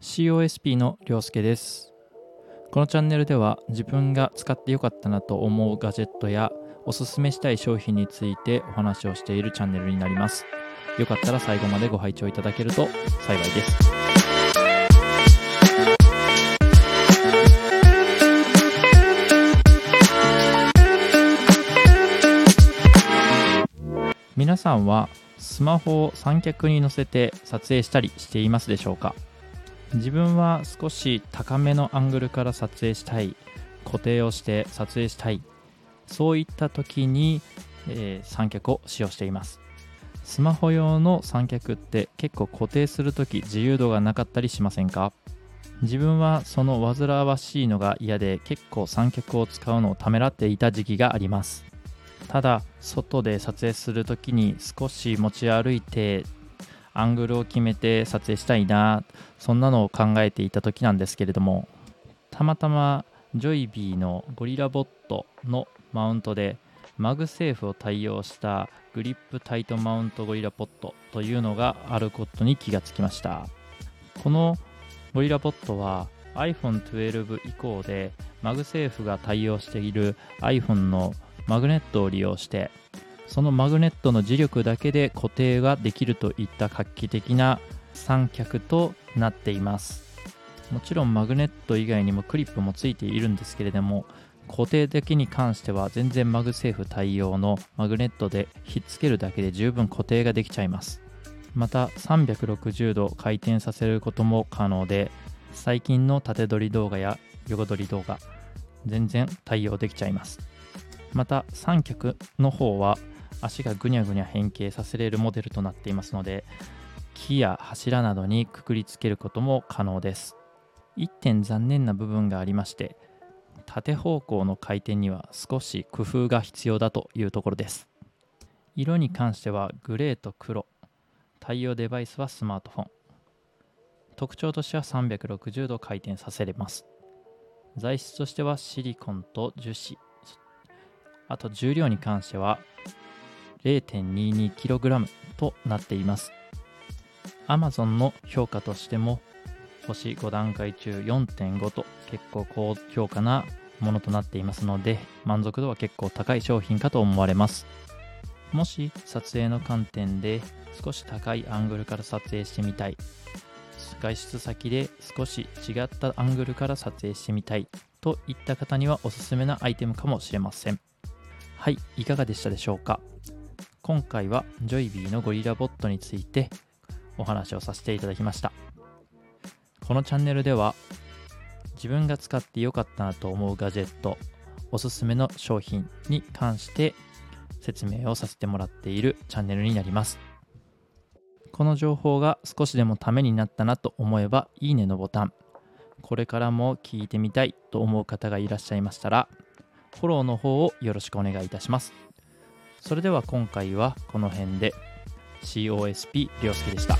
COSP のりょうすけです。このチャンネルでは自分が使ってよかったなと思うガジェットやおすすめしたい商品についてお話をしているチャンネルになります。よかったら最後までご拝聴いただけると幸いです。皆さんはスマホを三脚に乗せて撮影したりしていますでしょうか？自分は少し高めのアングルから撮影したい固定をして撮影したい。そういった時に、えー三脚を使用しています。スマホ用の三脚って結構固定する時自由度がなかったりしませんか？自分はその煩わしいのが嫌で結構三脚を使うのをためらっていた時期があります。ただ外で撮影する時に少し持ち歩いてアングルを決めて撮影したいなそんなのを考えていた時なんですけれどもたまたま JOBY のゴリラポッドのマウントで MagSafe を対応した GripTight マウントゴリラポッドというのがあることに気がつきました。このゴリラポッドは iPhone12 以降でMagSafe が対応している iPhone のマグネットを利用してそのマグネットの磁力だけで固定ができるといった画期的な三脚となっています。もちろんマグネット以外にもクリップもついているんですけれども固定だけに関しては全然 MagSafe 対応のマグネットでひっつけるだけで十分固定ができちゃいます。また360度回転させることも可能で最近の縦撮り動画や横撮り動画全然対応できちゃいます。また三脚の方は足がぐにゃぐにゃ変形させれるモデルとなっていますので木や柱などにくくりつけることも可能です。1点残念な部分がありまして縦方向の回転には少し工夫が必要だというところです。色に関してはグレーと黒。対応デバイスはスマートフォン。特徴としては360度回転させれます。材質としてはシリコンと樹脂。あと重量に関しては 0.22kg となっています。Amazon の評価としても星5段階中4.5と結構高評価なものとなっていますので満足度は結構高い商品かと思われます。もし撮影の観点で少し高いアングルから撮影してみたい。外出先で少し違ったアングルから撮影してみたい。といった方にはおすすめなアイテムかもしれません。はいいかがでしたでしょうか？今回はジョイビーのゴリラボットについてお話をさせていただきました。このチャンネルでは自分が使ってよかったなと思うガジェットおすすめの商品に関して説明をさせてもらっているチャンネルになります。この情報が少しでもためになったなと思えばいいねのボタンこれからも聞いてみたいと思う方がいらっしゃいましたらフォローの方をよろしくお願いいたします。それでは今回はこの辺で COSP りょうすけでした。